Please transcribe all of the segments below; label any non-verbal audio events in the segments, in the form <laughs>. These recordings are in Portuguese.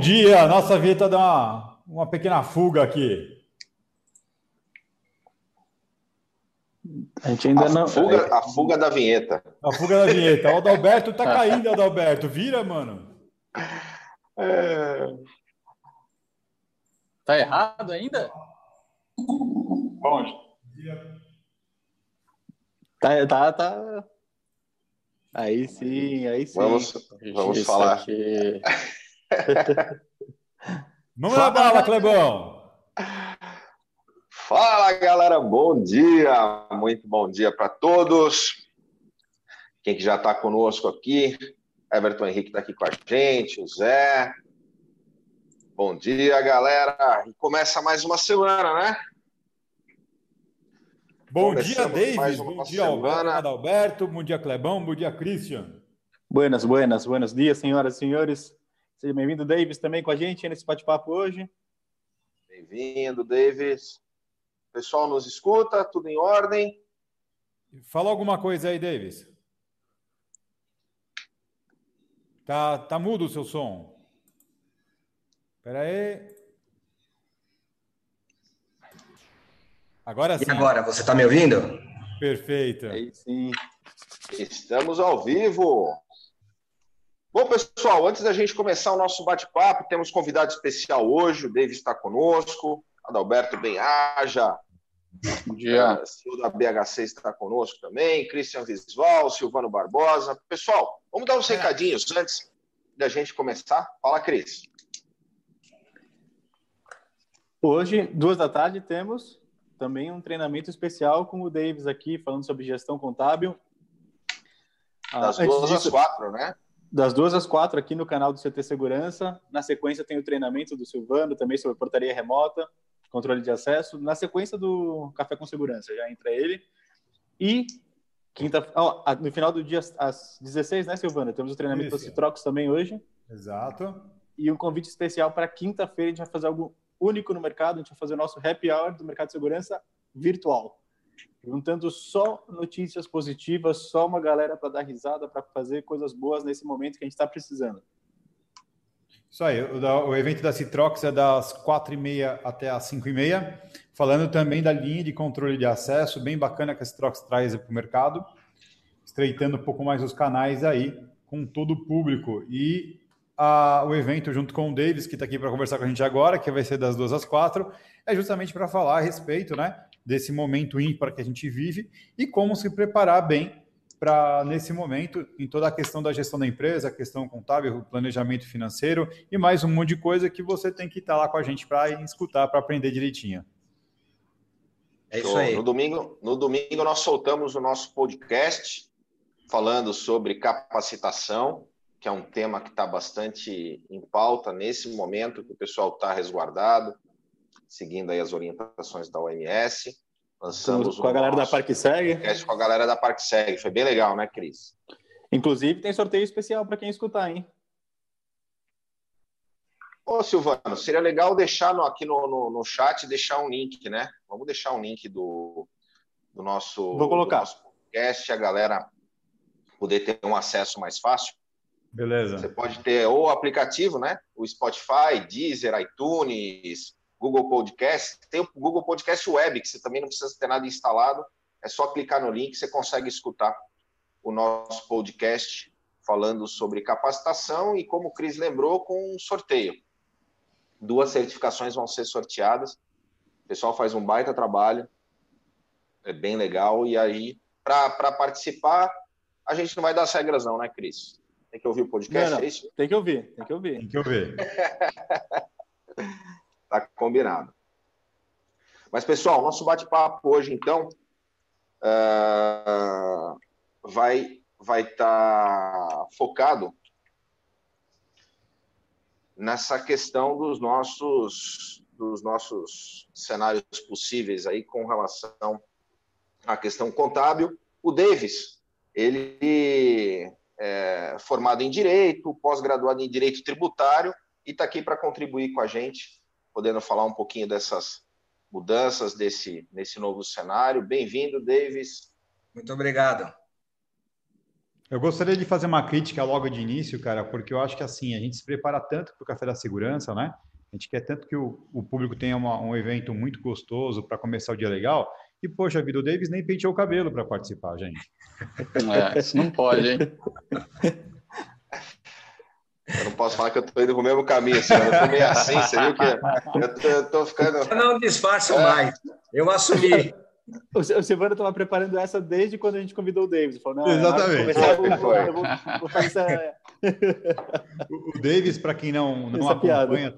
dia, nossa vinheta dá uma, uma pequena fuga aqui. A gente ainda a não. Fuga, a fuga da vinheta. A fuga da vinheta. O Adalberto tá <laughs> caindo, Adalberto. Vira, mano. É... Tá errado ainda? Bom. Tá, tá, tá. Aí sim, aí sim. Vamos, vamos falar. Vamos lá, bala, Clebão. Fala, galera. Bom dia. Muito bom dia para todos. Quem que já está conosco aqui? Everton Henrique está aqui com a gente, o Zé. Bom dia, galera. E começa mais uma semana, né? Bom dia, David. Bom dia, semana. Adalberto. Bom dia, Clebão. Bom dia, Christian. Buenas, buenas, buenos dias, senhoras e senhores. Seja bem-vindo, Davis, também com a gente nesse bate-papo hoje. Bem-vindo, Davis. O pessoal nos escuta, tudo em ordem. Fala alguma coisa aí, Davis. Tá, tá mudo o seu som. Espera aí. Agora sim. E agora, você está me ouvindo? Perfeito. Aí sim. Estamos ao vivo. Bom, pessoal, antes da gente começar o nosso bate-papo, temos convidado especial hoje, o David está conosco, Adalberto Benhaja, Bom dia. CEO da BHC está conosco também, Christian Visval, Silvano Barbosa. Pessoal, vamos dar uns é. recadinhos antes da gente começar. Fala, Cris. Hoje, duas da tarde, temos também um treinamento especial com o Davis aqui, falando sobre gestão contábil. Das ah, duas disso, às quatro, né? Das duas às quatro aqui no canal do CT Segurança. Na sequência tem o treinamento do Silvano, também sobre portaria remota, controle de acesso. Na sequência do Café com Segurança, já entra ele. E quinta, oh, no final do dia, às 16, né, Silvano? Temos o treinamento Isso. do Citrox também hoje. Exato. E um convite especial para quinta-feira, a gente vai fazer algo único no mercado. A gente vai fazer o nosso happy hour do mercado de segurança virtual. Juntando só notícias positivas, só uma galera para dar risada, para fazer coisas boas nesse momento que a gente está precisando. Isso aí, o, o, evento da Citrox é das 4h30 até as 5h30, falando também da linha de controle de acesso, bem bacana que a Citrox traz para o mercado, estreitando um pouco mais os canais aí com todo o público. E a, o evento junto com o Davis, que está aqui para conversar com a gente agora, que vai ser das duas às quatro, é justamente para falar a respeito né, desse momento ímpar que a gente vive e como se preparar bem para, nesse momento, em toda a questão da gestão da empresa, a questão contábil, planejamento financeiro e mais um monte de coisa que você tem que estar tá lá com a gente para escutar, para aprender direitinho. É isso aí. No domingo, no domingo nós soltamos o nosso podcast falando sobre capacitação que é um tema que está bastante em pauta nesse momento, que o pessoal está resguardado, seguindo aí as orientações da OMS. Lançamos com a galera da Parque Segue. Com a galera da Parque Segue. Foi bem legal, né, Cris? Inclusive, tem sorteio especial para quem escutar, hein? Ô, Silvano, seria legal deixar no, aqui no, no, no, chat, deixar um link, né? Vamos deixar um link do, do nosso, Vou colocar. Do nosso podcast, a galera poder ter um acesso mais fácil. Beleza. Você pode ter o aplicativo, né? O Spotify, Deezer, iTunes, Google Podcast. Tem o Google Podcast Web, que você também não precisa ter nada instalado. É só clicar no link, você consegue escutar o nosso podcast falando sobre capacitação e, como o Cris lembrou, com um sorteio. Duas certificações vão ser sorteadas. O pessoal faz um baita trabalho. É bem legal. E aí, para participar, a gente não vai dar as regras, não, né, Cris? Tem que ouvir o podcast, não, não. é isso? Tem que ouvir, tem que ouvir. Tem que ouvir. <laughs> tá combinado. Mas, pessoal, nosso bate-papo hoje, então, uh, vai vai estar tá focado nessa questão dos nossos dos nossos cenários possíveis aí com relação à questão contábil. O Davis, ele é, formado em Direito, pós-graduado em Direito Tributário, e está aqui para contribuir com a gente, podendo falar um pouquinho dessas mudanças desse, nesse novo cenário. Bem-vindo, Davis. Muito obrigado. Eu gostaria de fazer uma crítica logo de início, cara, porque eu acho que assim, a gente se prepara tanto para o Café da Segurança, né? A gente quer tanto que o, o público tenha uma, um evento muito gostoso para começar o dia legal. E, poxa vida, o Davis nem penteou o cabelo para participar, gente. É, isso não pode, hein? <laughs> Eu posso falar que eu estou indo no mesmo caminho, assim, eu estou meio assim, você viu que eu estou ficando. Eu não disfarço é. mais. Eu assumi. <laughs> O Silvano estava preparando essa desde quando a gente convidou o Davis. Falou, não, Exatamente. Começar, eu vou, vou fazer essa... <laughs> o Davis, para quem não, não acompanha,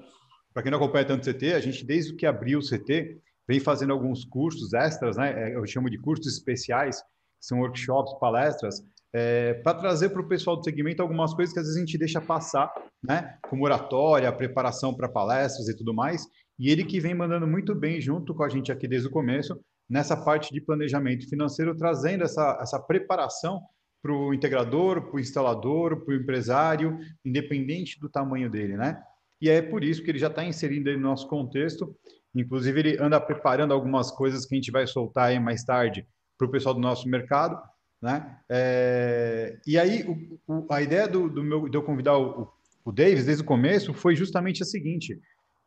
para quem não acompanha tanto o CT, a gente, desde que abriu o CT, vem fazendo alguns cursos extras, né? É, eu chamo de cursos especiais, que são workshops, palestras, é, para trazer para o pessoal do segmento algumas coisas que às vezes a gente deixa passar, né? Como oratória, preparação para palestras e tudo mais. E ele que vem mandando muito bem junto com a gente aqui desde o começo, nessa parte de planejamento financeiro, trazendo essa, essa preparação para o integrador, para o instalador, para o empresário, independente do tamanho dele, né? E é por isso que ele já está inserindo no nosso contexto. Inclusive, ele anda preparando algumas coisas que a gente vai soltar aí mais tarde para o pessoal do nosso mercado, né? É... E aí, o, o, a ideia do, do, meu, de eu convidar o, o Davis desde o começo foi justamente a seguinte: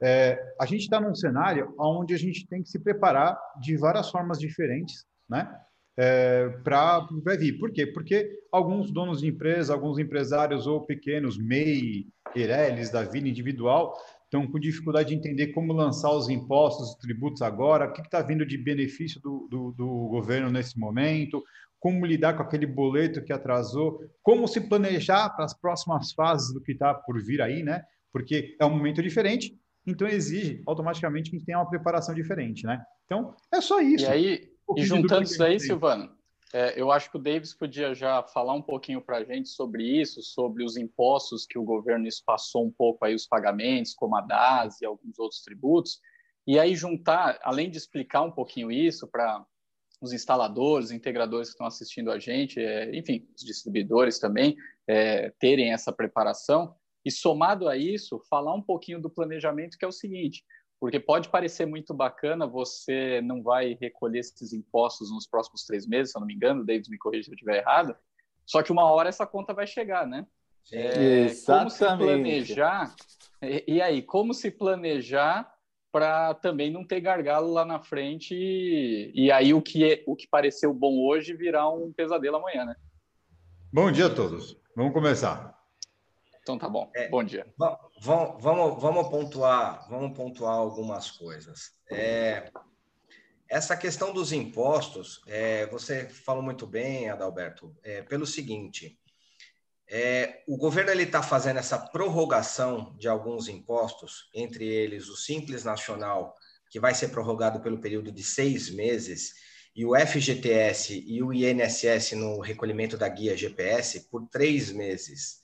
é, a gente está num cenário onde a gente tem que se preparar de várias formas diferentes, né? É, para vir. Por quê? Porque alguns donos de empresa, alguns empresários ou pequenos, MEI, Eireles da vida individual, estão com dificuldade de entender como lançar os impostos, os tributos agora, o que está vindo de benefício do, do, do governo nesse momento, como lidar com aquele boleto que atrasou, como se planejar para as próximas fases do que está por vir aí, né? Porque é um momento diferente, então exige automaticamente que a gente tenha uma preparação diferente, né? Então, é só isso. E aí, um e juntando isso daí, Silvano, é, eu acho que o Davis podia já falar um pouquinho para a gente sobre isso, sobre os impostos que o governo espaçou um pouco aí os pagamentos, como a DAS e alguns outros tributos, e aí juntar, além de explicar um pouquinho isso para os instaladores, integradores que estão assistindo a gente, é, enfim, os distribuidores também, é, terem essa preparação, e somado a isso, falar um pouquinho do planejamento, que é o seguinte: porque pode parecer muito bacana, você não vai recolher esses impostos nos próximos três meses, se eu não me engano, David me corrija se eu estiver errado, só que uma hora essa conta vai chegar, né? É, como se planejar? E, e aí, como se planejar para também não ter gargalo lá na frente e, e aí o que, é, o que pareceu bom hoje virar um pesadelo amanhã, né? Bom dia a todos. Vamos começar. Então tá bom. É, bom dia. Vamos, vamos, vamos pontuar, vamos pontuar algumas coisas. É, essa questão dos impostos, é, você falou muito bem, Adalberto, é, pelo seguinte: é, o governo está fazendo essa prorrogação de alguns impostos, entre eles o Simples Nacional, que vai ser prorrogado pelo período de seis meses, e o FGTS e o INSS no recolhimento da guia GPS por três meses.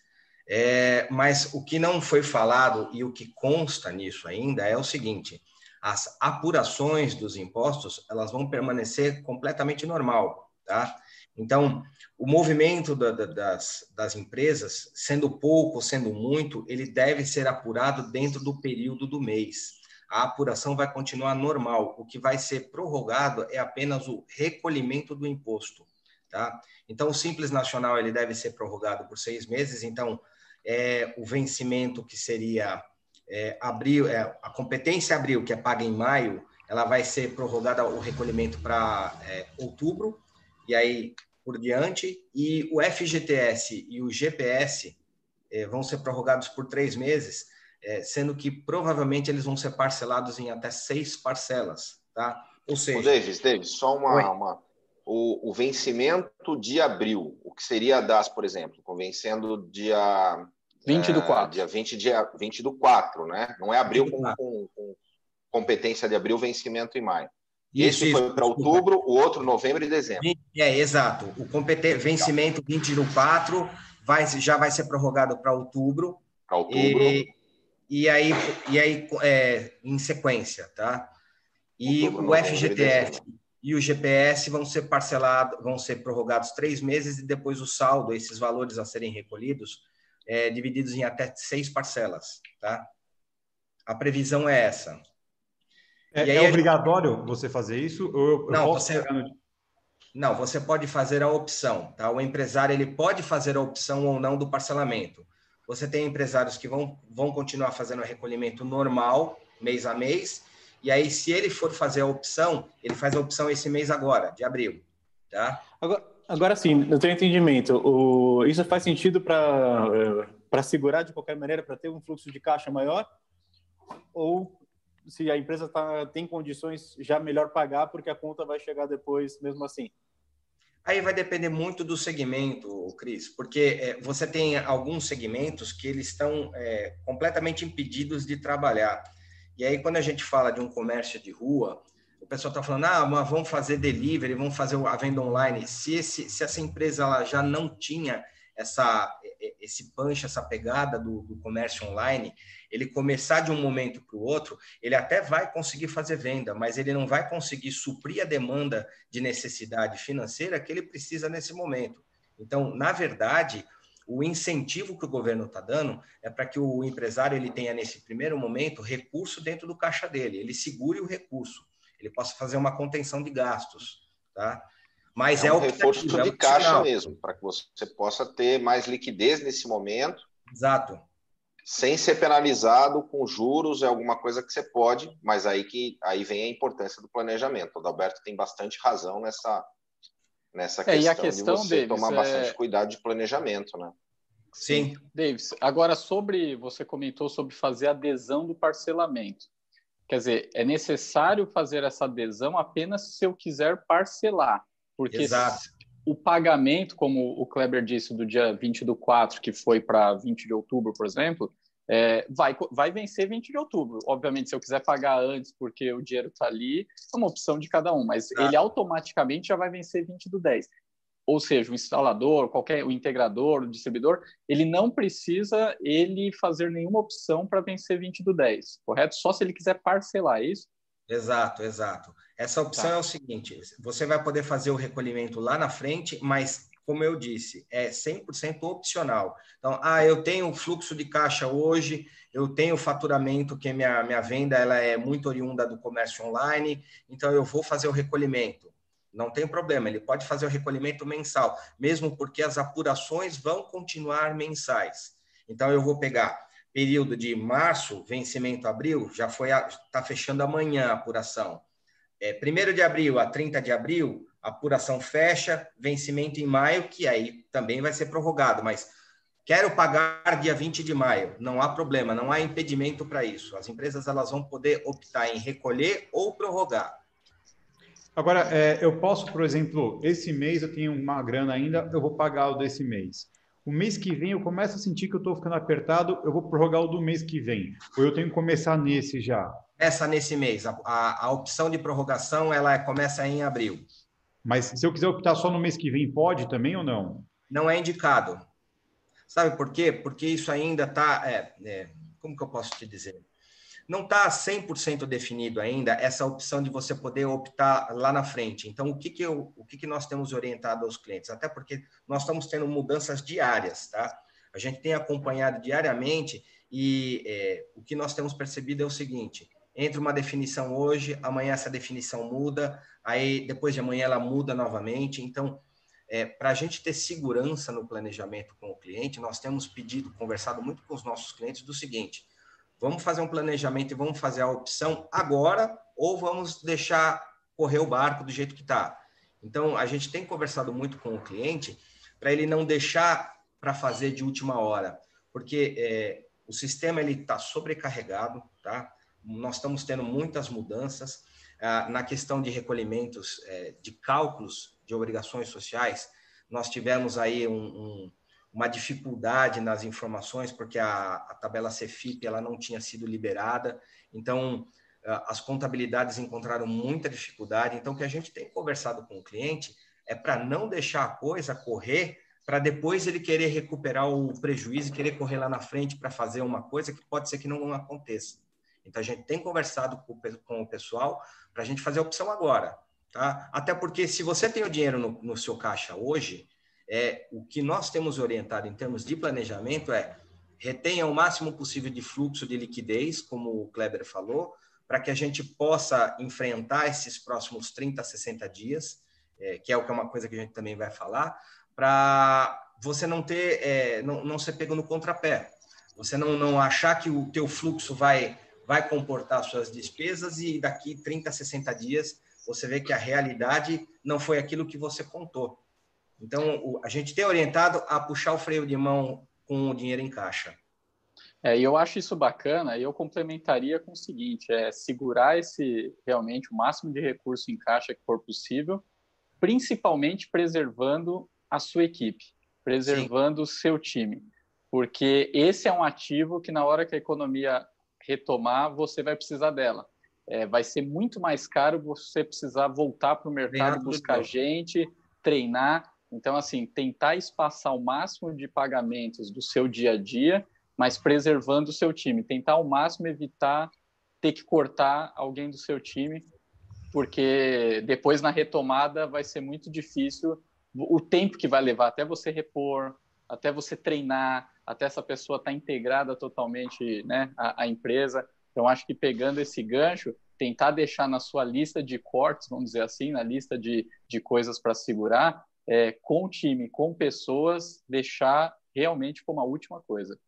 É, mas o que não foi falado e o que consta nisso ainda é o seguinte: as apurações dos impostos elas vão permanecer completamente normal, tá? Então, o movimento da, da, das, das empresas, sendo pouco ou sendo muito, ele deve ser apurado dentro do período do mês. A apuração vai continuar normal. O que vai ser prorrogado é apenas o recolhimento do imposto. Tá? Então, o Simples Nacional ele deve ser prorrogado por seis meses. Então, é, o vencimento que seria é, abril, é, a competência abril, que é paga em maio, ela vai ser prorrogada o recolhimento para é, outubro, e aí por diante, e o FGTS e o GPS é, vão ser prorrogados por três meses, é, sendo que provavelmente eles vão ser parcelados em até seis parcelas, tá? Ou seja... O Davis, Davis, só uma... uma o, o, vencimento de abril, o que seria a DAS, por exemplo, vencendo dia 20 do 4. É, dia 20, dia 20 do 4, né? Não é abril com, com, com, competência de abril, vencimento em maio. Isso, Esse foi para outubro, o outro novembro e dezembro. É, exato. O competen... vencimento 20 do 4 vai, já vai ser prorrogado para outubro. Para outubro. E, e aí, e aí é, em sequência, tá? E outubro, o FGTS e o GPS vão ser parcelados, vão ser prorrogados três meses e depois o saldo, esses valores a serem recolhidos, é, divididos em até seis parcelas, tá? A previsão é essa. É, é obrigatório gente... você fazer isso? Ou eu, Não, você... No... Não, você pode fazer a opção, tá? O empresário ele pode fazer a opção ou não do parcelamento. Você tem empresários que vão, vão continuar fazendo o recolhimento normal, mês a mês, e aí, se ele for fazer a opção, ele faz a opção esse mês agora, de abril, tá? Agora, agora sim, no teu entendimento, o, isso faz sentido para para segurar de qualquer maneira, para ter um fluxo de caixa maior? Ou se a empresa tá, tem condições, já melhor pagar, porque a conta vai chegar depois, mesmo assim? Aí vai depender muito do segmento, Cris, porque é, você tem alguns segmentos que eles estão é, completamente impedidos de trabalhar. E aí, quando a gente fala de um comércio de rua, o pessoal está falando, ah, mas vamos fazer delivery, vamos fazer a venda online. Se, esse, se essa empresa ela já não tinha essa, esse punch, essa pegada do, do comércio online, ele começar de um momento para o outro, ele até vai conseguir fazer venda, mas ele não vai conseguir suprir a demanda de necessidade financeira que ele precisa nesse momento. Então, na verdade, o incentivo que o governo está dando é para que o empresário ele tenha nesse primeiro momento recurso dentro do caixa dele, ele segure o recurso, ele possa fazer uma contenção de gastos, tá? Mas é, é um reforço de é caixa mesmo, para que você possa ter mais liquidez nesse momento. Exato. Sem ser penalizado com juros, é alguma coisa que você pode, mas aí que aí vem a importância do planejamento. O Adalberto tem bastante razão nessa, nessa é, questão, questão, de você Davis, tomar bastante é... cuidado de planejamento, né? Sim. Davis, agora sobre, você comentou sobre fazer adesão do parcelamento. Quer dizer, é necessário fazer essa adesão apenas se eu quiser parcelar. Porque Exato. o pagamento, como o Kleber disse, do dia 20 do 4, que foi para 20 de outubro, por exemplo, é, vai, vai vencer 20 de outubro. Obviamente, se eu quiser pagar antes porque o dinheiro está ali, é uma opção de cada um, mas ele automaticamente já vai vencer 20 do 10. Ou seja, o instalador, qualquer o integrador, o distribuidor, ele não precisa ele fazer nenhuma opção para vencer 20 do 10, correto? Só se ele quiser parcelar, é isso? Exato, exato. Essa opção tá. é o seguinte: você vai poder fazer o recolhimento lá na frente, mas, como eu disse, é 100% opcional. Então, ah, eu tenho fluxo de caixa hoje, eu tenho faturamento, que minha, minha venda ela é muito oriunda do comércio online, então eu vou fazer o recolhimento. Não tem problema, ele pode fazer o recolhimento mensal, mesmo porque as apurações vão continuar mensais. Então, eu vou pegar período de março, vencimento abril, já foi está fechando amanhã a apuração. É, 1 de abril a 30 de abril, a apuração fecha, vencimento em maio, que aí também vai ser prorrogado, mas quero pagar dia 20 de maio, não há problema, não há impedimento para isso. As empresas elas vão poder optar em recolher ou prorrogar. Agora, é, eu posso, por exemplo, esse mês eu tenho uma grana ainda, eu vou pagar o desse mês. O mês que vem eu começo a sentir que eu estou ficando apertado, eu vou prorrogar o do mês que vem. Ou eu tenho que começar nesse já? Essa nesse mês. A, a, a opção de prorrogação ela começa em abril. Mas se eu quiser optar só no mês que vem, pode também ou não? Não é indicado. Sabe por quê? Porque isso ainda está. É, é, como que eu posso te dizer? Não está 100% definido ainda essa opção de você poder optar lá na frente. Então, o que, que, eu, o que, que nós temos orientado aos clientes? Até porque nós estamos tendo mudanças diárias, tá? A gente tem acompanhado diariamente e é, o que nós temos percebido é o seguinte: entra uma definição hoje, amanhã essa definição muda, aí depois de amanhã ela muda novamente. Então, é, para a gente ter segurança no planejamento com o cliente, nós temos pedido, conversado muito com os nossos clientes do seguinte: Vamos fazer um planejamento e vamos fazer a opção agora ou vamos deixar correr o barco do jeito que está? Então, a gente tem conversado muito com o cliente para ele não deixar para fazer de última hora, porque é, o sistema ele está sobrecarregado, tá? Nós estamos tendo muitas mudanças ah, na questão de recolhimentos, é, de cálculos de obrigações sociais. Nós tivemos aí um, um uma dificuldade nas informações, porque a, a tabela CFIP ela não tinha sido liberada, então as contabilidades encontraram muita dificuldade. Então, o que a gente tem conversado com o cliente é para não deixar a coisa correr para depois ele querer recuperar o prejuízo e querer correr lá na frente para fazer uma coisa que pode ser que não aconteça. Então, a gente tem conversado com, o pessoal para a gente fazer a opção agora. Tá? Até porque, se você tem o dinheiro no, no seu caixa hoje, é, o que nós temos orientado em termos de planejamento é retenha o máximo possível de fluxo de liquidez, como o Kleber falou, para que a gente possa enfrentar esses próximos 30, 60 dias. é, que é que é uma coisa que a gente também vai falar, para você não ter, é, não, não ser pego no contrapé. Você não, não achar que o teu fluxo vai, vai comportar suas despesas e daqui 30, 60 dias você vê que a realidade não foi aquilo que você contou. Então, a gente tem orientado a puxar o freio de mão com o dinheiro em caixa. É, eu acho isso bacana, e eu complementaria com o seguinte, é segurar esse realmente o máximo de recurso em caixa que for possível, principalmente preservando a sua equipe, preservando Sim. o seu time, porque esse é um ativo que na hora que a economia retomar, você vai precisar dela. É, vai ser muito mais caro você precisar voltar para o mercado, buscar gente, treinar. Então, assim, tentar espaçar o máximo de pagamentos do seu dia a dia mas preservando o seu time. Tentar ao máximo evitar ter que cortar alguém do seu time, porque depois na retomada vai ser muito difícil o tempo que vai levar até você repor, até você treinar, até essa pessoa estar tá integrada totalmente né, à, à empresa. Então, acho que pegando esse gancho, tentar deixar na sua lista de cortes, vamos dizer assim, na lista de, de coisas para segurar, é, com time, com pessoas, deixar realmente como a última coisa.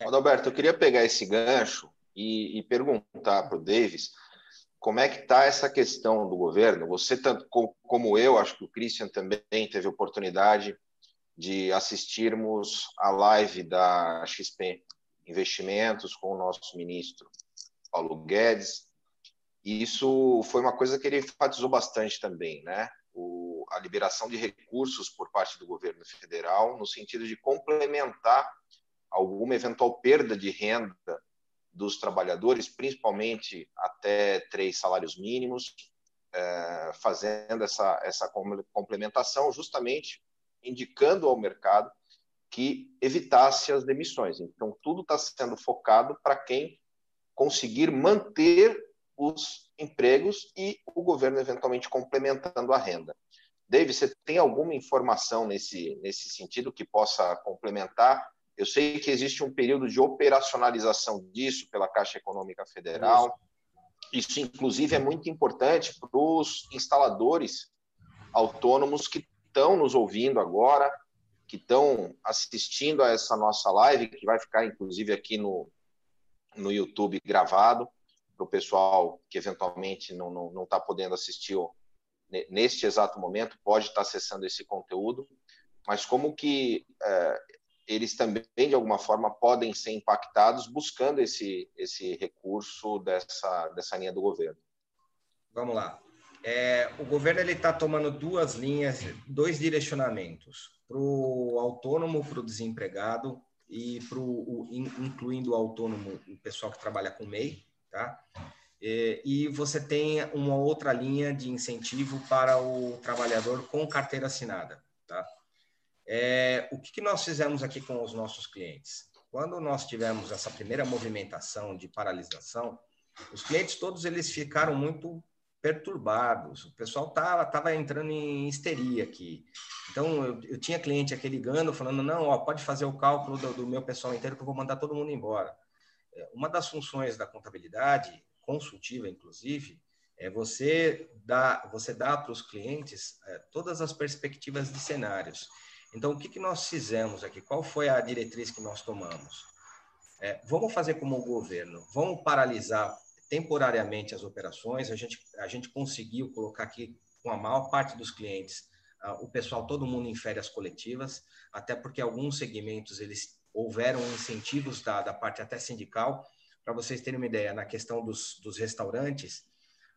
Adalberto, eu queria pegar esse gancho e, e perguntar para o Davis como é que está essa questão do governo. Você, tanto como eu, acho que o Christian também teve oportunidade de assistirmos a live da XP Investimentos com o nosso ministro Paulo Guedes. Isso foi uma coisa que ele enfatizou bastante também, né? O, a liberação de recursos por parte do governo federal, no sentido de complementar alguma eventual perda de renda dos trabalhadores, principalmente até três salários mínimos, é, fazendo essa, essa complementação, justamente indicando ao mercado que evitasse as demissões. Então, tudo está sendo focado para quem conseguir manter os empregos e o governo eventualmente complementando a renda. David, você tem alguma informação nesse, nesse sentido que possa complementar eu sei que existe um período de operacionalização disso pela Caixa Econômica Federal. Isso, inclusive, é muito importante para os instaladores autônomos que estão nos ouvindo agora, que estão assistindo a essa nossa live, que vai ficar, inclusive, aqui no, no YouTube gravado, para o pessoal que eventualmente não está não, não tá podendo assistir neste exato momento, pode estar acessando esse conteúdo, mas como que é, eles também, de alguma forma, podem ser impactados buscando esse, esse recurso dessa, dessa linha do governo. Vamos lá. É, o governo está tomando duas linhas, dois direcionamentos, para o autônomo, para o desempregado e para incluindo o autônomo, o pessoal que trabalha com MEI, tá? E, e você tem uma outra linha de incentivo para o trabalhador com carteira assinada, tá? É, o que, que nós fizemos aqui com os nossos clientes? Quando nós tivemos essa primeira movimentação de paralisação, os clientes todos eles ficaram muito perturbados. O pessoal tava, tava entrando em histeria aqui. Então, eu, eu tinha cliente aqui ligando, falando, não, ó, pode fazer o cálculo do, do meu pessoal inteiro que eu vou mandar todo mundo embora. É, uma das funções da contabilidade, consultiva inclusive, é você dar, você dá para os clientes é, todas as perspectivas de cenários. Então, o que, que nós fizemos aqui? Qual foi a diretriz que nós tomamos? É, vamos fazer como o governo, vamos paralisar temporariamente as operações. A gente, a gente conseguiu colocar aqui com a maior parte dos clientes uh, o pessoal, todo mundo em férias coletivas, até porque alguns segmentos eles houveram incentivos da, da parte até sindical. Para vocês terem uma ideia, na questão dos, dos restaurantes,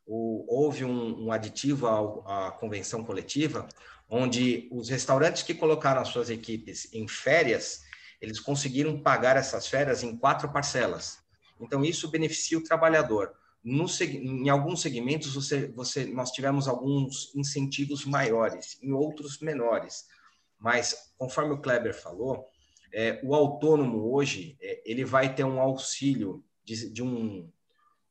o, houve um, um aditivo à, à convenção coletiva, onde os restaurantes que colocaram as suas equipes em férias, eles conseguiram pagar essas férias em quatro parcelas. Então, isso beneficia o trabalhador. No, em alguns segmentos, você, você, nós tivemos alguns incentivos maiores, em outros menores. Mas, conforme o Kleber falou, é, o autônomo hoje, é, ele vai ter um auxílio de, de um,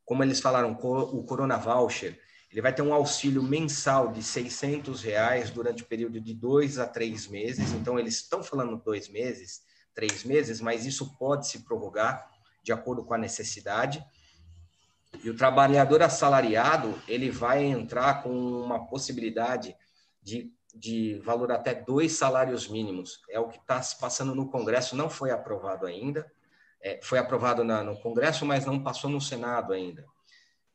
como eles falaram, o Corona Voucher, ele vai ter um auxílio mensal de 600 reais durante o período de dois a três meses. Então, eles estão falando dois meses, três meses, mas isso pode se prorrogar de acordo com a necessidade. E o trabalhador assalariado, ele vai entrar com uma possibilidade de, de valor até dois salários mínimos. É o que está se passando no Congresso, não foi aprovado ainda. É, foi aprovado na, no Congresso, mas não passou no Senado ainda.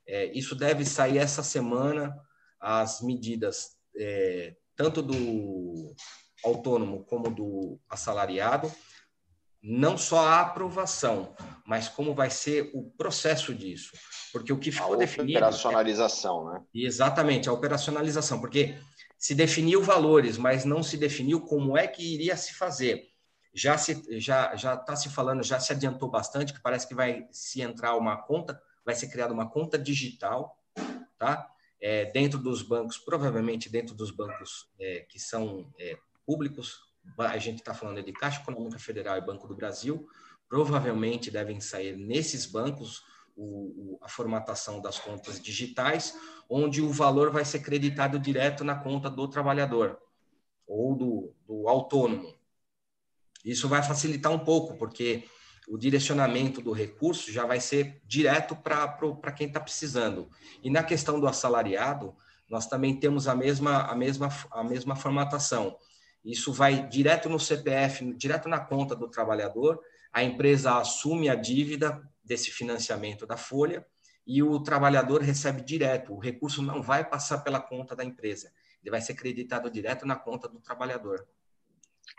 É, isso deve sair essa semana, as medidas é, tanto do autônomo como do assalariado, não só a aprovação, mas como vai ser o processo disso. Porque o que ficou a definido. Operacionalização, é... né? Exatamente, a operacionalização. Porque se definiu valores, mas não se definiu como é que iria se fazer. Já se já já está se falando, já se adiantou bastante que parece que vai se entrar uma conta, vai ser criada uma conta digital, tá? É, dentro dos bancos, provavelmente dentro dos bancos é, que são é, públicos, a gente está falando de Caixa Econômica Federal e Banco do Brasil, provavelmente devem sair nesses bancos o, o, a formatação das contas digitais, onde o valor vai ser creditado direto na conta do trabalhador ou do, do autônomo. Isso vai facilitar um pouco, porque o direcionamento do recurso já vai ser direto para quem está precisando. E na questão do assalariado, nós também temos a mesma, a mesma, a mesma formatação. Isso vai direto no CPF, direto na conta do trabalhador, a empresa assume a dívida desse financiamento da folha e o trabalhador recebe direto. O recurso não vai passar pela conta da empresa, ele vai ser creditado direto na conta do trabalhador.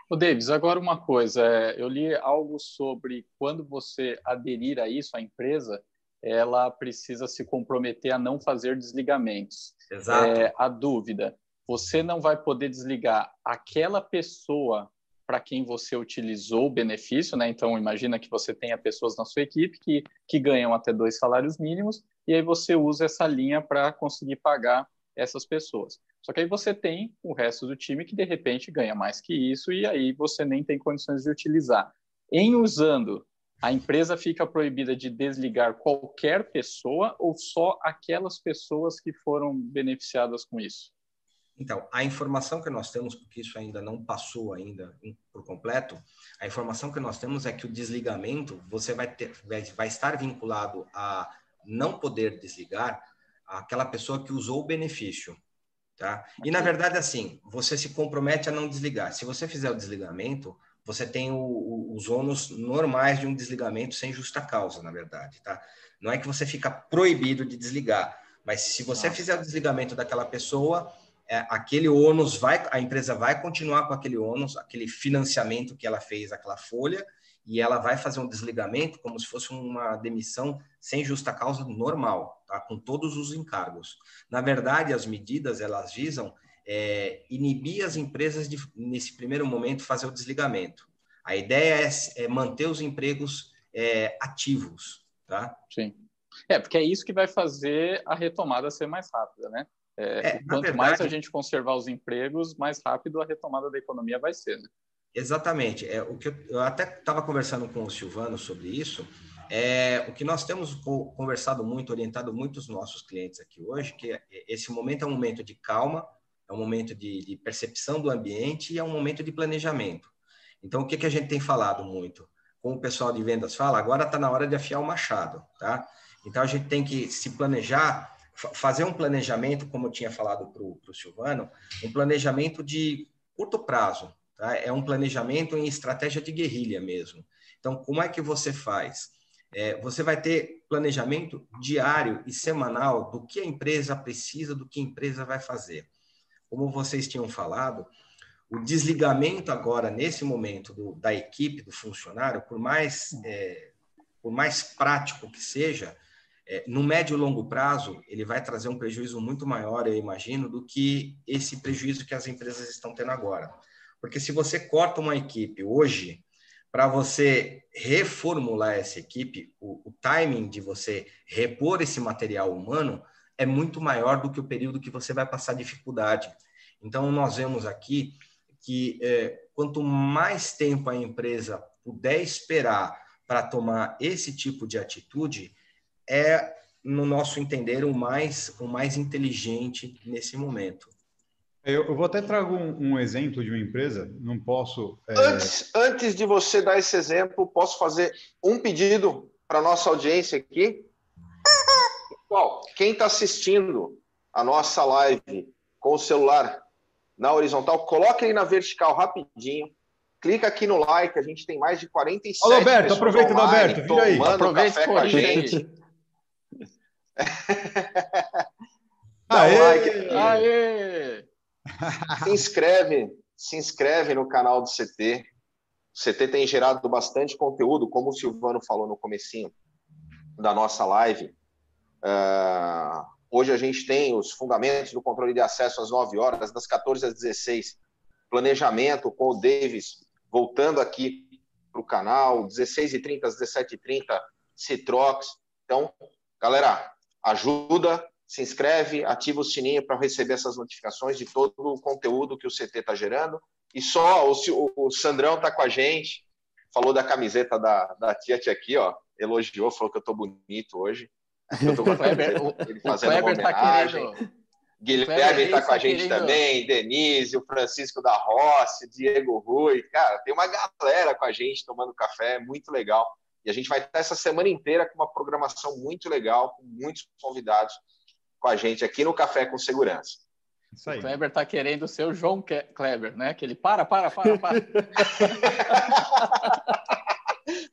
O Davis, agora uma coisa, é, eu li algo sobre quando você aderir a isso, a empresa, ela precisa se comprometer a não fazer desligamentos. Exato. É, a dúvida, você não vai poder desligar aquela pessoa para quem você utilizou o benefício, né? Então, imagina que você tenha pessoas na sua equipe que, que ganham até dois salários mínimos, e aí você usa essa linha para conseguir pagar essas pessoas. Só que aí você tem o resto do time que, de repente, ganha mais que isso, e aí você nem tem condições de utilizar. Em usando, a empresa fica proibida de desligar qualquer pessoa ou só aquelas pessoas que foram beneficiadas com isso? Então, a informação que nós temos, porque isso ainda não passou ainda por completo, a informação que nós temos é que o desligamento você vai ter, vai, vai estar vinculado a não poder desligar aquela pessoa que usou o benefício, tá? E na verdade assim, você se compromete a não desligar. Se você fizer o desligamento, você tem o, o, os ônus normais de um desligamento sem justa causa, na verdade, tá? Não é que você fica proibido de desligar, mas se você fizer o desligamento daquela pessoa, é, aquele ônus vai, a empresa vai continuar com aquele ônus, aquele financiamento que ela fez, aquela folha, e ela vai fazer um desligamento como se fosse uma demissão sem justa causa normal, tá? com todos os encargos. Na verdade, as medidas elas visam é, inibir as empresas de, nesse primeiro momento fazer o desligamento. A ideia é, é manter os empregos é, ativos, tá? Sim. É, porque é isso que vai fazer a retomada ser mais rápida, né? É, é, quanto verdade, mais a gente conservar os empregos, mais rápido a retomada da economia vai ser. Né? Exatamente. É, o que eu, eu até estava conversando com o Silvano sobre isso. É, o que nós temos conversado muito, orientado muitos nossos clientes aqui hoje, que esse momento é um momento de calma, é um momento de, de percepção do ambiente e é um momento de planejamento. Então, o que, que a gente tem falado muito? Como o pessoal de vendas fala, agora está na hora de afiar o machado, tá? Então, a gente tem que se planejar fazer um planejamento, como eu tinha falado para o Silvano, um planejamento de curto prazo. Tá? É um planejamento em estratégia de guerrilha mesmo. Então, como é que você faz? É, você vai ter planejamento diário e semanal do que a empresa precisa, do que a empresa vai fazer. Como vocês tinham falado, o desligamento agora, nesse momento, do, da equipe, do funcionário, por mais, é, por mais prático que seja, é, no médio e longo prazo, ele vai trazer um prejuízo muito maior, eu imagino, do que esse prejuízo que as empresas estão tendo agora. Porque se você corta uma equipe hoje, para você reformular essa equipe, o, o, timing de você repor esse material humano é muito maior do que o período que você vai passar dificuldade. Então, nós vemos aqui que é, quanto mais tempo a empresa puder esperar para tomar esse tipo de atitude, é, no nosso entender, o mais, o mais inteligente nesse momento. Eu, eu vou até trago um, um, exemplo de uma empresa, não posso. É... Antes, antes de você dar esse exemplo, posso fazer um pedido para nossa audiência aqui? Pessoal, quem está assistindo a nossa live com o celular na horizontal, coloque aí na vertical rapidinho. Clica aqui no like, a gente tem mais de 47 Alô, Alberto, aproveita, Alberto, vira aí. Aproveita café com a gente. <laughs> Aê! like aqui. Aê! Se inscreve, se inscreve no canal do CT. O CT tem gerado bastante conteúdo, como o Silvano falou no comecinho da nossa live. Uh, hoje a gente tem os fundamentos do controle de acesso às 9 horas, das 14 às 16. Planejamento com o Davis voltando aqui para o canal, 16h30 às 17h30, Citrox. Então, galera, ajuda, se inscreve, ativa o sininho para receber essas notificações de todo o conteúdo que o CT está gerando. E só o, o Sandrão está com a gente, falou da camiseta da, da tia aqui, ó, elogiou, falou que eu estou bonito hoje. Eu tô com <laughs> ele fazendo uma tá homenagem. Tá Guilherme está com a gente querendo... também, Denise, o Francisco da Rossi, Diego Rui. Cara, tem uma galera com a gente tomando café, muito legal. E a gente vai estar essa semana inteira com uma programação muito legal, com muitos convidados com a gente aqui no Café com Segurança. Isso aí. O Kleber está querendo ser o João Kleber, né? Que ele para, para, para, para. <laughs>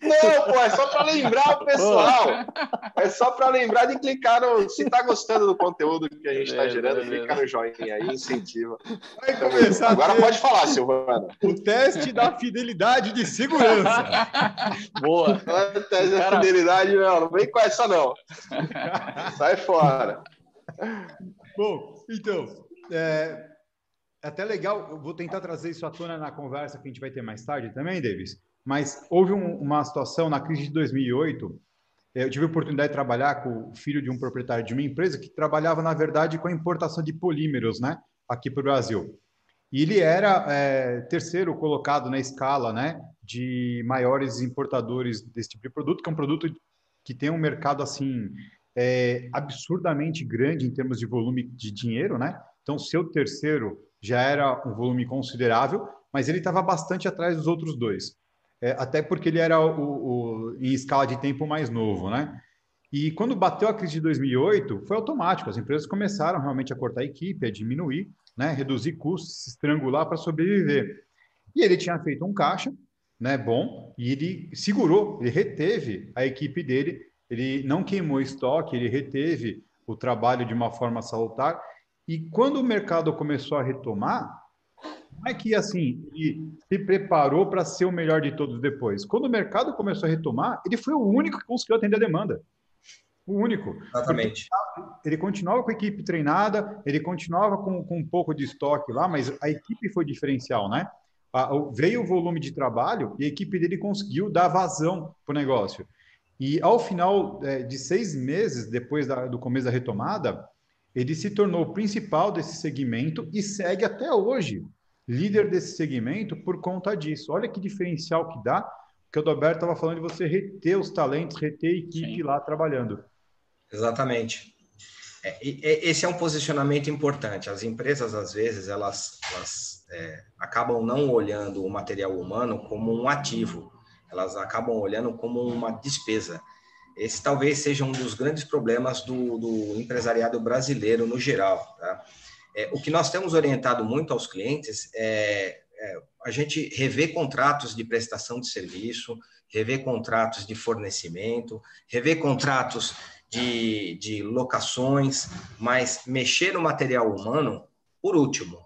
Não, pô, é só para lembrar o pessoal. É só para lembrar de clicar no. Se está gostando do conteúdo que a gente está gerando, clica no joinha aí, incentiva. Vai começar Agora pode falar, Silvana. O teste da fidelidade de segurança. <laughs> Boa. O teste Cara... da fidelidade, não, não vem com essa, não. Sai fora. <laughs> Bom, então, é, é até legal, vou tentar trazer isso à tona na conversa que a gente vai ter mais tarde também, Davis. Mas houve um, uma situação na crise de 2008. Eu tive a oportunidade de trabalhar com o filho de um proprietário de uma empresa que trabalhava, na verdade, com a importação de polímeros, né, aqui para o Brasil. E ele era é, terceiro colocado na escala, né, de maiores importadores desse tipo de produto, que é um produto que tem um mercado assim é, absurdamente grande em termos de volume de dinheiro, né? Então, seu terceiro já era um volume considerável, mas ele estava bastante atrás dos outros dois é, até porque ele era o, o, em escala de tempo mais novo, né? E quando bateu a crise de 2008, foi automático. As empresas começaram realmente a cortar a equipe, a diminuir, né? reduzir custos, se estrangular para sobreviver. E ele tinha feito um caixa, né? Bom, e ele segurou, ele reteve a equipe dele. Ele não queimou estoque, ele reteve o trabalho de uma forma salutar. E quando o mercado começou a retomar, não é que assim ele se preparou para ser o melhor de todos depois. Quando o mercado começou a retomar, ele foi o único que conseguiu atender a demanda. O único. Exatamente. Ele continuava com a equipe treinada, ele continuava com, com um pouco de estoque lá, mas a equipe foi diferencial, né? A, veio o volume de trabalho e a equipe dele conseguiu dar vazão para o negócio. E ao final é, de seis meses, depois da, do começo da retomada, ele se tornou o principal desse segmento e segue até hoje líder desse segmento por conta disso. Olha que diferencial que dá, que o Adalberto estava falando de você reter os talentos, reter a equipe Sim. lá trabalhando. Exatamente. É, esse é um posicionamento importante. As empresas, às vezes, elas, elas é, acabam não olhando o material humano como um ativo, elas acabam olhando como uma despesa. Esse talvez seja um dos grandes problemas do, do empresariado brasileiro no geral. Tá? É, o que nós temos orientado muito aos clientes é, é a gente rever contratos de prestação de serviço, rever contratos de fornecimento, rever contratos de, de locações, mas mexer no material humano por último.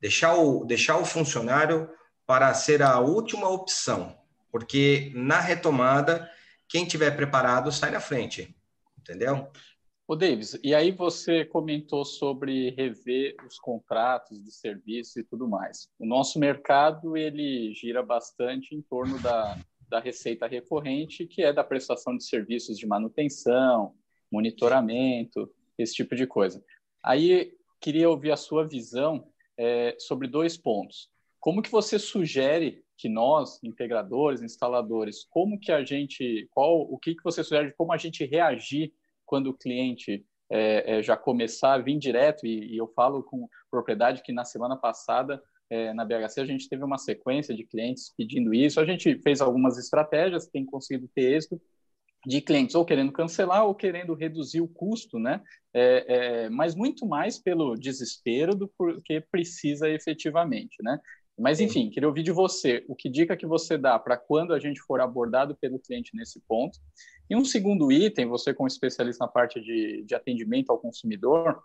Deixar o, deixar o funcionário para ser a última opção, porque na retomada, quem tiver preparado sai na frente, entendeu? O Davis, e aí você comentou sobre rever os contratos de serviço e tudo mais. O nosso mercado ele gira bastante em torno da, da receita recorrente, que é da prestação de serviços de manutenção, monitoramento, esse tipo de coisa. Aí queria ouvir a sua visão é, sobre dois pontos. Como que você sugere que nós, integradores, instaladores, como que a gente, qual, o que que você sugere de como a gente reagir quando o cliente é, é, já começar a vir direto, e, e, eu falo com propriedade que na semana passada, é, na BHC, a gente teve uma sequência de clientes pedindo isso, a gente fez algumas estratégias, tem conseguido ter êxito, de clientes ou querendo cancelar ou querendo reduzir o custo, né? É, é, mas muito mais pelo desespero do que precisa efetivamente, né? Mas enfim, queria ouvir de você o que dica que você dá para quando a gente for abordado pelo cliente nesse ponto. E um segundo item, você como especialista na parte de, de atendimento ao consumidor,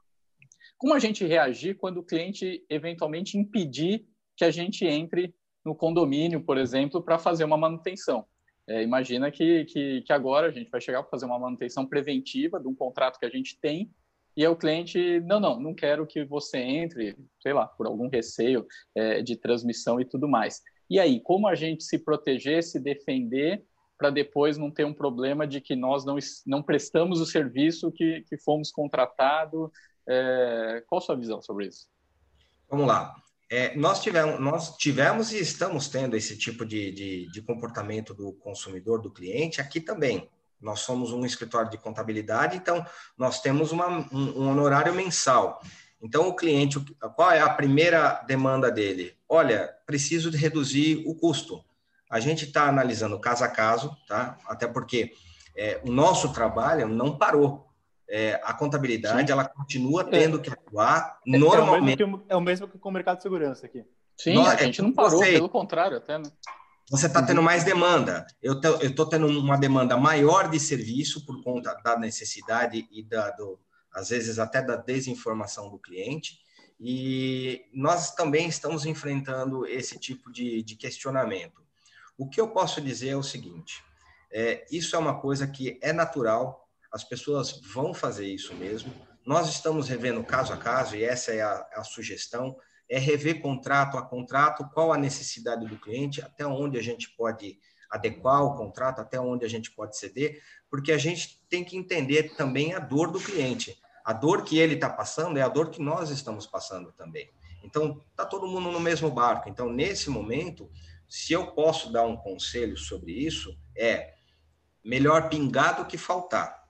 como a gente reagir quando o cliente eventualmente impedir que a gente entre no condomínio, por exemplo, para fazer uma manutenção? É, imagina que, que, que, agora a gente vai chegar para fazer uma manutenção preventiva de um contrato que a gente tem e o cliente, não, não, não quero que você entre, sei lá, por algum receio é, de transmissão e tudo mais. E aí, como a gente se proteger, se defender, para depois não ter um problema de que nós não, não prestamos o serviço que, que fomos contratados? É, qual a sua visão sobre isso? Vamos lá. É, nós, tivemos, nós tivemos e estamos tendo esse tipo de, de, de, comportamento do consumidor, do cliente, aqui também. Nós somos um escritório de contabilidade, então nós temos uma, um, um honorário mensal. Então, o cliente, qual é a primeira demanda dele? Olha, preciso de reduzir o custo. A gente está analisando caso a caso, tá? Até porque é, o nosso trabalho não parou é, a contabilidade Sim. ela continua tendo é. que atuar é, normalmente. É o, mesmo que, é o mesmo que com o mercado de segurança aqui. Sim, Nós, a gente não parou, você, pelo contrário, até. Né? Você está tendo mais demanda. Eu estou tendo uma demanda maior de serviço por conta da necessidade e da, do, às vezes até da desinformação do cliente. E nós também estamos enfrentando esse tipo de, de questionamento. O que eu posso dizer é o seguinte: é, isso é uma coisa que é natural as pessoas vão fazer isso mesmo. Nós estamos revendo caso a caso, e essa é a, a sugestão, é rever contrato a contrato, qual a necessidade do cliente, até onde a gente pode adequar o contrato, até onde a gente pode ceder, porque a gente tem que entender também a dor do cliente. A dor que ele está passando é a dor que nós estamos passando também. Então, está todo mundo no mesmo barco. Então, nesse momento, se eu posso dar um conselho sobre isso, é melhor pingar do que faltar.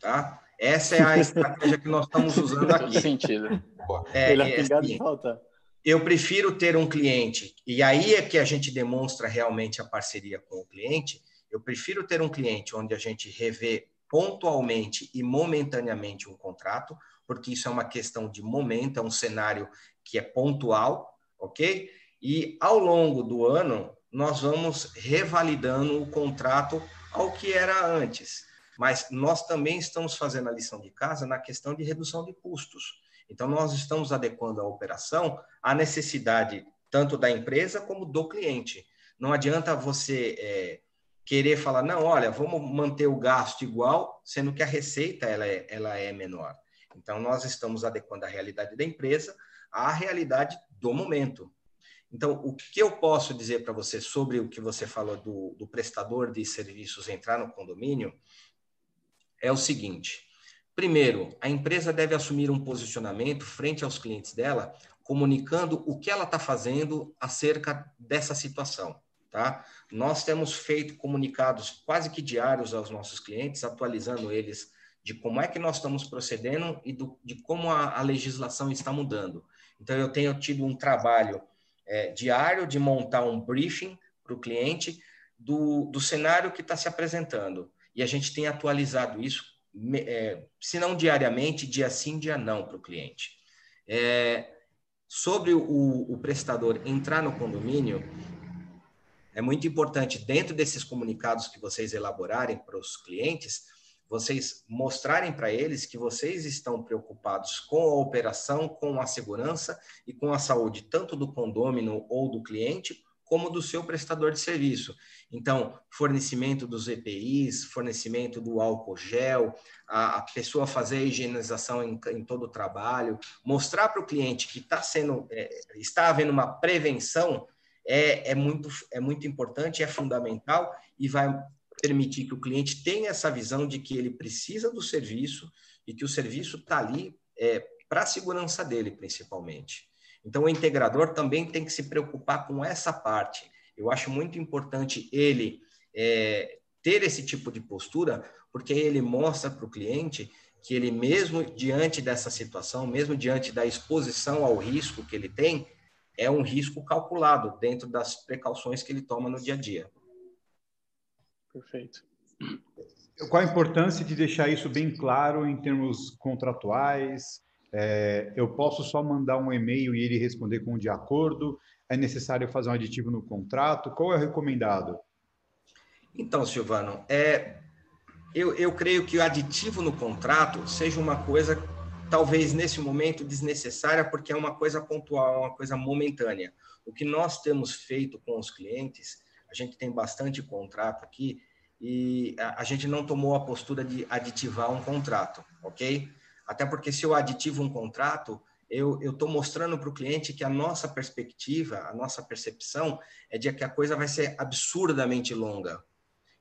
Tá? Essa é a estratégia que nós estamos usando <laughs> aqui. sentido. É, Ele é assim, eu prefiro ter um cliente, e aí é que a gente demonstra realmente a parceria com o cliente. Eu prefiro ter um cliente onde a gente revê pontualmente e momentaneamente um contrato, porque isso é uma questão de momento, é um cenário que é pontual, ok? E ao longo do ano, nós vamos revalidando o contrato ao que era antes. Mas nós também estamos fazendo a lição de casa na questão de redução de custos. Então, nós estamos adequando a operação à necessidade tanto da empresa como do cliente. Não adianta você é, querer falar, não, olha, vamos manter o gasto igual, sendo que a receita ela é, ela é menor. Então, nós estamos adequando a realidade da empresa à realidade do momento. Então, o que eu posso dizer para você sobre o que você falou do, do prestador de serviços entrar no condomínio é o seguinte: primeiro, a empresa deve assumir um posicionamento frente aos clientes dela, comunicando o que ela está fazendo acerca dessa situação. Tá? Nós temos feito comunicados quase que diários aos nossos clientes, atualizando eles de como é que nós estamos procedendo e do, de como a, a, legislação está mudando. Então, eu tenho tido um trabalho é, diário de montar um briefing para o cliente do, do cenário que está se apresentando e a gente tem atualizado isso, é, se não diariamente, dia sim, dia não, para o cliente. É, sobre o, o prestador entrar no condomínio, é muito importante, dentro desses comunicados que vocês elaborarem para os clientes, vocês mostrarem para eles que vocês estão preocupados com a operação, com a segurança e com a saúde, tanto do condômino ou do cliente, como do seu prestador de serviço. Então, fornecimento dos EPIs, fornecimento do álcool gel, a, a pessoa fazer a higienização em, em, todo o trabalho, mostrar para o cliente que está sendo, é, está havendo uma prevenção é, é, muito, é muito importante, é fundamental e vai permitir que o cliente tenha essa visão de que ele precisa do serviço e que o serviço está ali é, para a segurança dele, principalmente. Então, o integrador também tem que se preocupar com essa parte. Eu acho muito importante ele é, ter esse tipo de postura, porque ele mostra para o cliente que ele, mesmo diante dessa situação, mesmo diante da exposição ao risco que ele tem, é um risco calculado dentro das precauções que ele toma no dia a dia. Perfeito. qual a importância de deixar isso bem claro em termos contratuais? É, eu posso só mandar um e-mail e ele responder com de acordo? É necessário fazer um aditivo no contrato? Qual é o recomendado? Então, Silvano, é, eu, eu creio que o aditivo no contrato seja uma coisa, talvez nesse momento, desnecessária, porque é uma coisa pontual, é uma coisa momentânea. O que nós temos feito com os clientes, a gente tem bastante contrato aqui, e a, a gente não tomou a postura de aditivar um contrato, ok? Até porque se eu aditivo um contrato, eu estou mostrando para o cliente que a nossa perspectiva, a nossa percepção é de que a coisa vai ser absurdamente longa.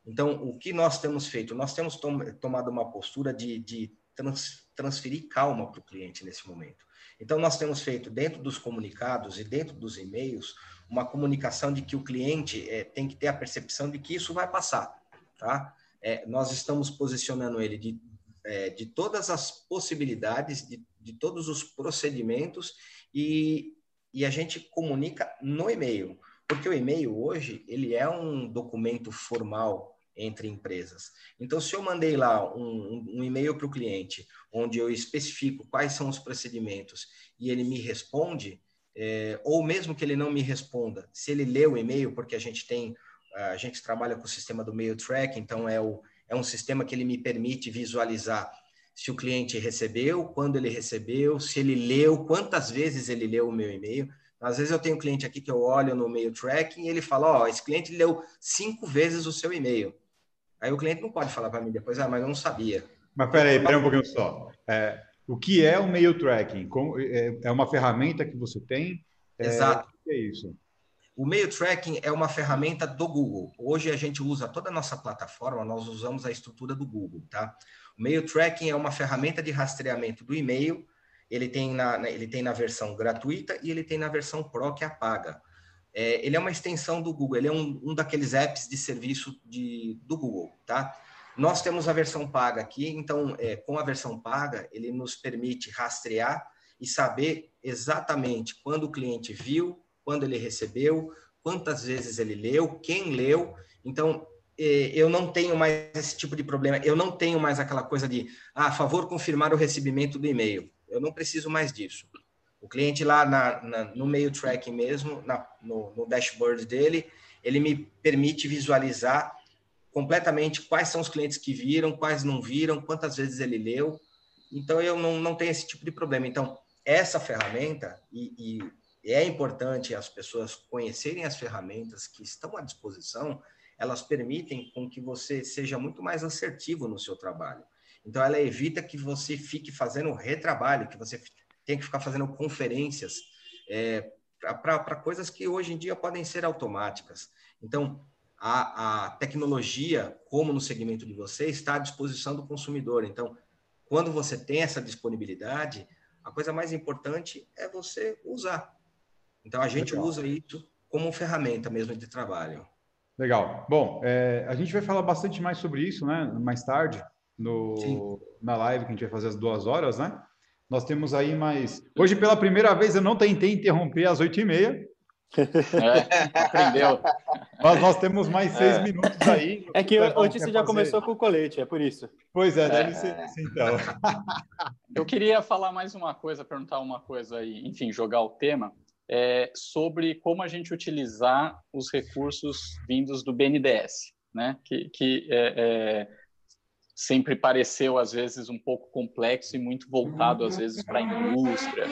Então, o que nós temos feito? Nós temos tom, tomado uma postura de, de trans, transferir calma para o cliente nesse momento. Então, nós temos feito, dentro dos comunicados e dentro dos e-mails, uma comunicação de que o cliente é, tem que ter a percepção de que isso vai passar. Tá? É, nós estamos posicionando ele de, é, de todas as possibilidades, de, de todos os procedimentos e, e a gente comunica no e-mail. Porque o e-mail hoje, ele é um documento formal entre empresas. Então, se eu mandei lá um, um e-mail para o cliente, onde eu especifico quais são os procedimentos e ele me responde, é, ou mesmo que ele não me responda, se ele lê o e-mail, porque a gente tem, a gente trabalha com o sistema do mail track, então é, o, é um sistema que ele me permite visualizar se o cliente recebeu, quando ele recebeu, se ele leu, quantas vezes ele leu o meu e-mail. Às vezes eu tenho um cliente aqui que eu olho no mail tracking e ele fala, ó, oh, esse cliente leu cinco vezes o seu e-mail. Aí o cliente não pode falar para mim depois, ah, mas eu não sabia. Mas peraí, peraí um pouquinho só. É, o que é o mail tracking? É, é uma ferramenta que você tem? É, Exato. O que é isso? O mail tracking é uma ferramenta do Google. Hoje a gente usa toda a nossa plataforma, nós usamos a estrutura do Google, tá? O mail tracking é uma ferramenta de rastreamento do e-mail. Ele tem na, ele tem na versão gratuita e ele tem na versão Pro que é a paga. É, ele é uma extensão do Google, ele é um, um daqueles apps de serviço de, do Google, tá? Nós temos a versão paga aqui, então, é, com a versão paga, ele nos permite rastrear e saber exatamente quando o cliente viu, quando ele recebeu, quantas vezes ele leu, quem leu. Então, é, eu não tenho mais esse tipo de problema. Eu não tenho mais aquela coisa de, ah, a favor, confirmar o recebimento do e-mail. Eu não preciso mais disso. O cliente lá na, na, no meio tracking mesmo, na, no, no dashboard dele, ele me permite visualizar completamente quais são os clientes que viram, quais não viram, quantas vezes ele leu. Então, eu não, não tenho esse tipo de problema. Então, essa ferramenta, e, e é importante as pessoas conhecerem as ferramentas que estão à disposição, elas permitem com que você seja muito mais assertivo no seu trabalho. Então, ela evita que você fique fazendo retrabalho, que você tem que ficar fazendo conferências é, para coisas que hoje em dia podem ser automáticas. Então, a, a, tecnologia, como no segmento de você, está à disposição do consumidor. Então, quando você tem essa disponibilidade, a coisa mais importante é você usar. Então, a gente Legal. usa isso como ferramenta mesmo de trabalho. Legal. Bom, é, a gente vai falar bastante mais sobre isso, né? Mais tarde, no, na live que a gente vai fazer às duas horas, né? Nós temos aí mais. Hoje, pela primeira vez, eu não tentei interromper às oito e meia. É, aprendeu. Mas nós temos mais seis é. minutos aí. É que hoje você já fazer. começou com o colete, é por isso. Pois é, deve é. ser isso então. Eu queria falar mais uma coisa, perguntar uma coisa aí, enfim, jogar o tema, é, sobre como a gente utilizar os recursos vindos do BNDES, né? Que, que é, é sempre pareceu às vezes um pouco complexo e muito voltado às vezes para a indústria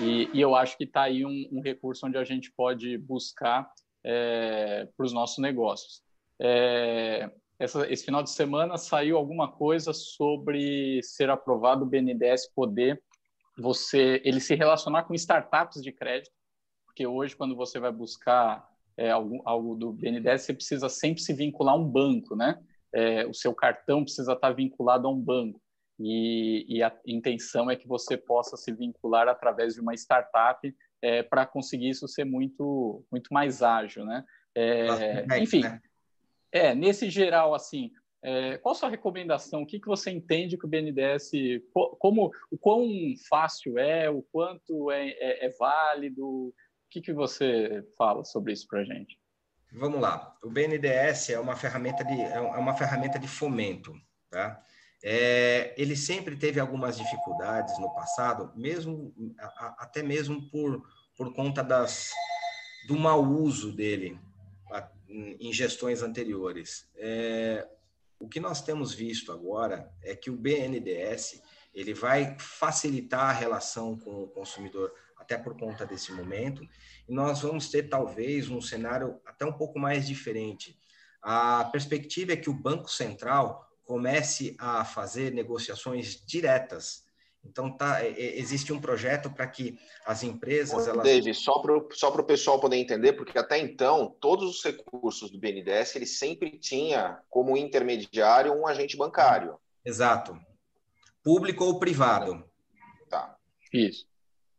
e, e, eu acho que está aí um, um, recurso onde a gente pode buscar é, para os nossos negócios. É, essa, esse final de semana saiu alguma coisa sobre ser aprovado o BNDES poder você ele se relacionar com startups de crédito, porque hoje quando você vai buscar é, algo, algo do BNDES você precisa sempre se vincular a um banco, né? é, o seu cartão precisa estar vinculado a um banco. E, e, a intenção é que você possa se vincular através de uma startup é, para conseguir isso ser muito, muito mais ágil, né? É, enfim, né? é, nesse geral, assim, é, qual a sua recomendação? O que, que você entende que o BNDES, como, o quão fácil é, o quanto é, é, é válido? O que, que você fala sobre isso para a gente? Vamos lá. O BNDES é uma ferramenta de, é uma ferramenta de fomento. tá? É, ele sempre teve algumas dificuldades no passado, mesmo até mesmo por, por conta das, do mau uso dele em gestões anteriores. É, o que nós temos visto agora é que o BNDES ele vai facilitar a relação com o consumidor até por conta desse momento, e nós vamos ter talvez um cenário até um pouco mais diferente. A perspectiva é que o Banco Central comece a fazer negociações diretas. Então, tá, é, é, existe um projeto para que as empresas. Elas... David, só para o só pessoal poder entender, porque até então, todos os recursos do BNDES, ele sempre tinha como intermediário um agente bancário. Exato. Público ou privado. Tá. Isso.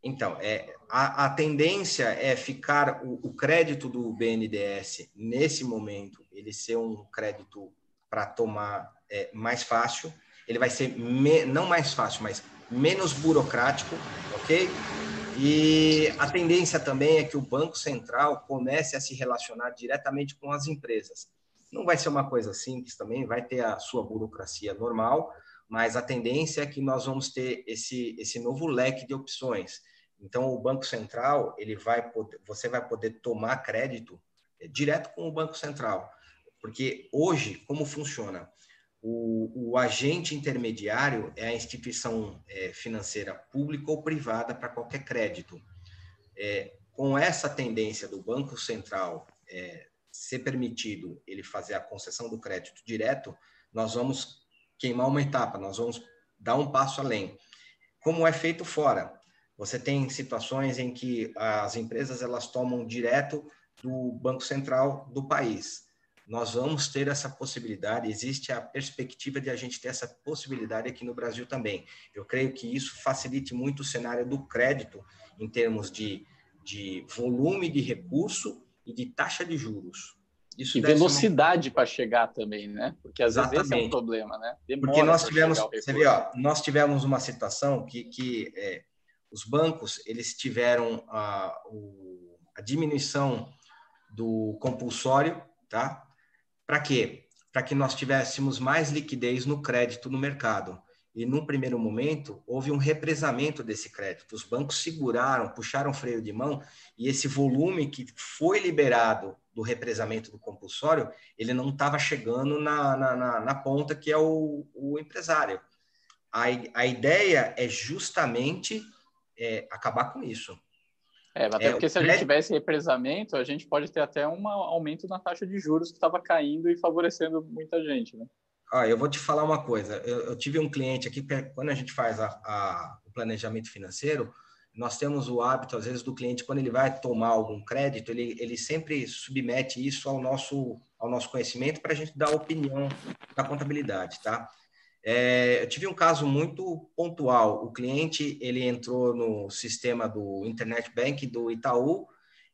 Então, é, a, a tendência é ficar o, o, crédito do BNDES, nesse momento, ele ser um crédito para tomar é, mais fácil, ele vai ser me, não mais fácil, mas menos burocrático, ok? E a tendência também é que o Banco Central comece a se relacionar diretamente com as empresas. Não vai ser uma coisa simples também, vai ter a sua burocracia normal, mas a tendência é que nós vamos ter esse, esse novo leque de opções. Então, o Banco Central, ele vai poder, você vai poder tomar crédito é, direto com o Banco Central. Porque hoje, como funciona? O, o agente intermediário é a instituição é, financeira pública ou privada para qualquer crédito. É, com essa tendência do Banco Central é, ser permitido ele fazer a concessão do crédito direto, nós vamos queimar uma etapa, nós vamos dar um passo além. Como é feito fora? Você tem situações em que as empresas elas tomam direto do Banco Central do país. Nós vamos ter essa possibilidade, existe a perspectiva de a gente ter essa possibilidade aqui no Brasil também. Eu creio que isso facilite muito o cenário do crédito em termos de, de volume de recurso e de taxa de juros. Isso e velocidade uma... para chegar também, né? Porque às Exatamente. vezes esse é um problema, né? Demora Porque nós tivemos, você vê, ó, nós tivemos uma situação que, que é, os bancos eles tiveram a, o, a diminuição do compulsório, tá? Para quê? Para que nós tivéssemos mais liquidez no crédito no mercado. E num primeiro momento houve um represamento desse crédito. Os bancos seguraram, puxaram freio de mão e esse volume que foi liberado do represamento do compulsório, ele não estava chegando na, na, na, na, ponta que é o, o empresário. A, a ideia é justamente é, acabar com isso. É, até é, porque se a gente tivesse represamento, a gente pode ter até um aumento na taxa de juros que estava caindo e favorecendo muita gente, né? Ah, eu vou te falar uma coisa. Eu, eu tive um cliente aqui, quando a gente faz a, a, o planejamento financeiro, nós temos o hábito, às vezes, do cliente, quando ele vai tomar algum crédito, ele, ele sempre submete isso ao nosso, ao nosso conhecimento para a gente dar opinião da contabilidade, tá? É, eu tive um caso muito pontual. O cliente ele entrou no sistema do Internet Bank do Itaú,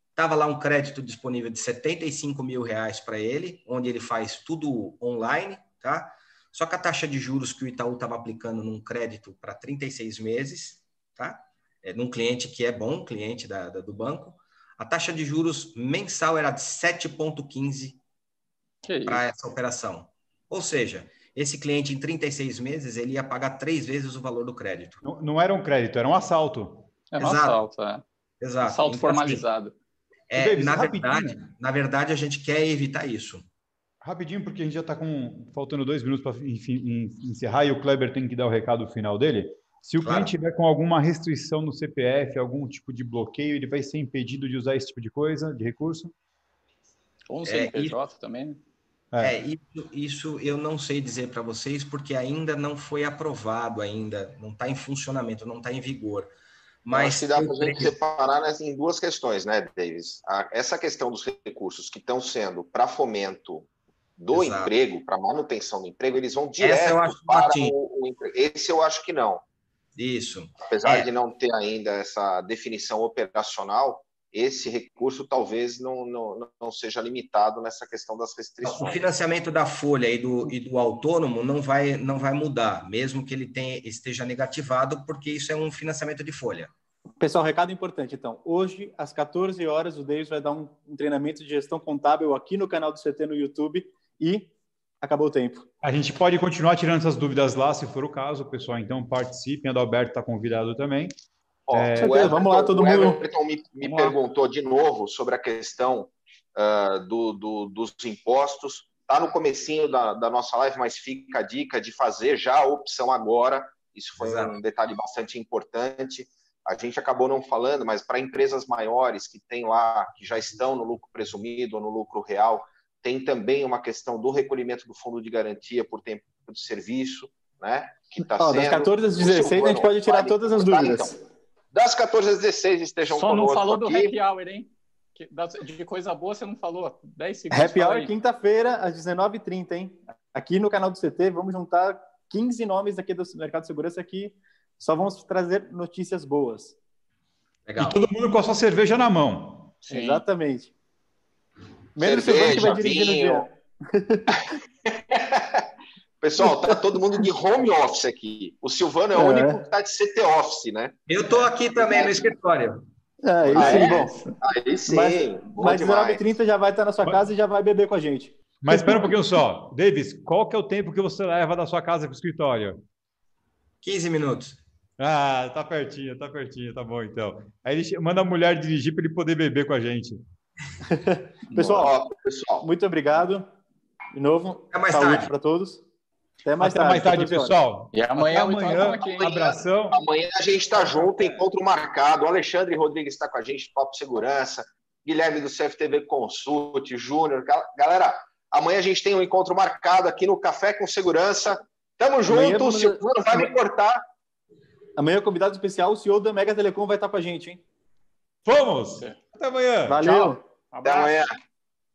estava lá um crédito disponível de 75 mil reais para ele, onde ele faz tudo online, tá? Só que a taxa de juros que o Itaú estava aplicando num crédito para 36 meses, tá? É, num cliente que é bom, cliente da, da do banco, a taxa de juros mensal era de 7,15 para essa operação. Ou seja, esse cliente em 36 meses ele ia pagar três vezes o valor do crédito. Não, não era um crédito, era um assalto. Era um Exato. assalto, é. Exato. Assalto então, assim, formalizado. Assim, é, Davis, na, verdade, na verdade, a gente quer evitar isso. Rapidinho, porque a gente já está com faltando dois minutos para encerrar e o Kleber tem que dar o recado final dele. Se o claro. cliente tiver com alguma restrição no CPF, algum tipo de bloqueio, ele vai ser impedido de usar esse tipo de coisa, de recurso? Ou no CNPJ é, também, né? É, é isso, isso, eu não sei dizer para vocês, porque ainda não foi aprovado ainda, não está em funcionamento, não está em vigor. Mas se dá para a gente separar né, em duas questões, né, Davis? A, essa questão dos recursos que estão sendo para fomento do Exato. emprego, para manutenção do emprego, eles vão direto para o, o emprego. Esse eu acho que não. Isso. Apesar é. de não ter ainda essa definição operacional, esse recurso talvez não, não, não seja limitado nessa questão das restrições. O financiamento da folha e do, e do autônomo não vai, não vai mudar, mesmo que ele tenha, esteja negativado, porque isso é um financiamento de folha. Pessoal, recado importante, então. Hoje, às 14 horas, o Deus vai dar um, um treinamento de gestão contábil aqui no canal do CT no YouTube e acabou o tempo. A gente pode continuar tirando essas dúvidas lá, se for o caso, pessoal. Então participem, a Adalberto está convidado também. Ó, é... Everton, vamos lá, todo o mundo. O Everton me, me perguntou de novo sobre a questão uh, do, do, dos impostos. Está no comecinho da, da, nossa live, mas fica a dica de fazer já a opção agora. Isso foi Exato. um detalhe bastante importante. A gente acabou não falando, mas para empresas maiores que tem lá, que já estão no lucro presumido ou no lucro real, tem também uma questão do recolhimento do fundo de garantia por tempo de serviço, né? Que tá oh, sendo, das 14 às 16 a gente pode tirar todas as dúvidas. Então, das 14 às 16 estejam Só não falou do happy hour, hein? De coisa boa você não falou. 10 segundos. Happy hour quinta-feira, às 19h30, hein? Aqui no canal do CT, vamos juntar 15 nomes aqui do Mercado de Segurança aqui. Só vamos trazer notícias boas. Legal. E todo mundo com a sua cerveja na mão. Sim. Exatamente. Menos cerveja, que vai dia. <laughs> Pessoal, tá todo mundo de home office aqui. O Silvano é o é. único que tá de CT office, né? Eu tô aqui também no escritório. Aí ah, sim, é? bom. Aí sim. Mas, mas 19h30 já vai estar na sua casa e já vai beber com a gente. Mas espera um pouquinho só. Davis, qual que é o tempo que você leva da sua casa para o escritório? 15 minutos. Ah, tá pertinho, tá pertinho, tá bom então. Aí ele manda a mulher dirigir para ele poder beber com a gente. <laughs> pessoal, pessoal, muito obrigado. De novo, Até mais saúde para todos. Até mais Até tarde, mais tarde pessoal. E amanhã, amanhã, amanhã, abração. Amanhã a gente está junto, encontro marcado. O Alexandre Rodrigues está com a gente, Papo Segurança. Guilherme do CFTV Consult, Júnior. Galera, amanhã a gente tem um encontro marcado aqui no Café com Segurança. Tamo junto, o Silvano vai me cortar. Amanhã, convidado especial, o senhor da Mega Telecom vai estar com a gente, hein? Vamos! Até amanhã. Valeu. Tchau. Até amanhã.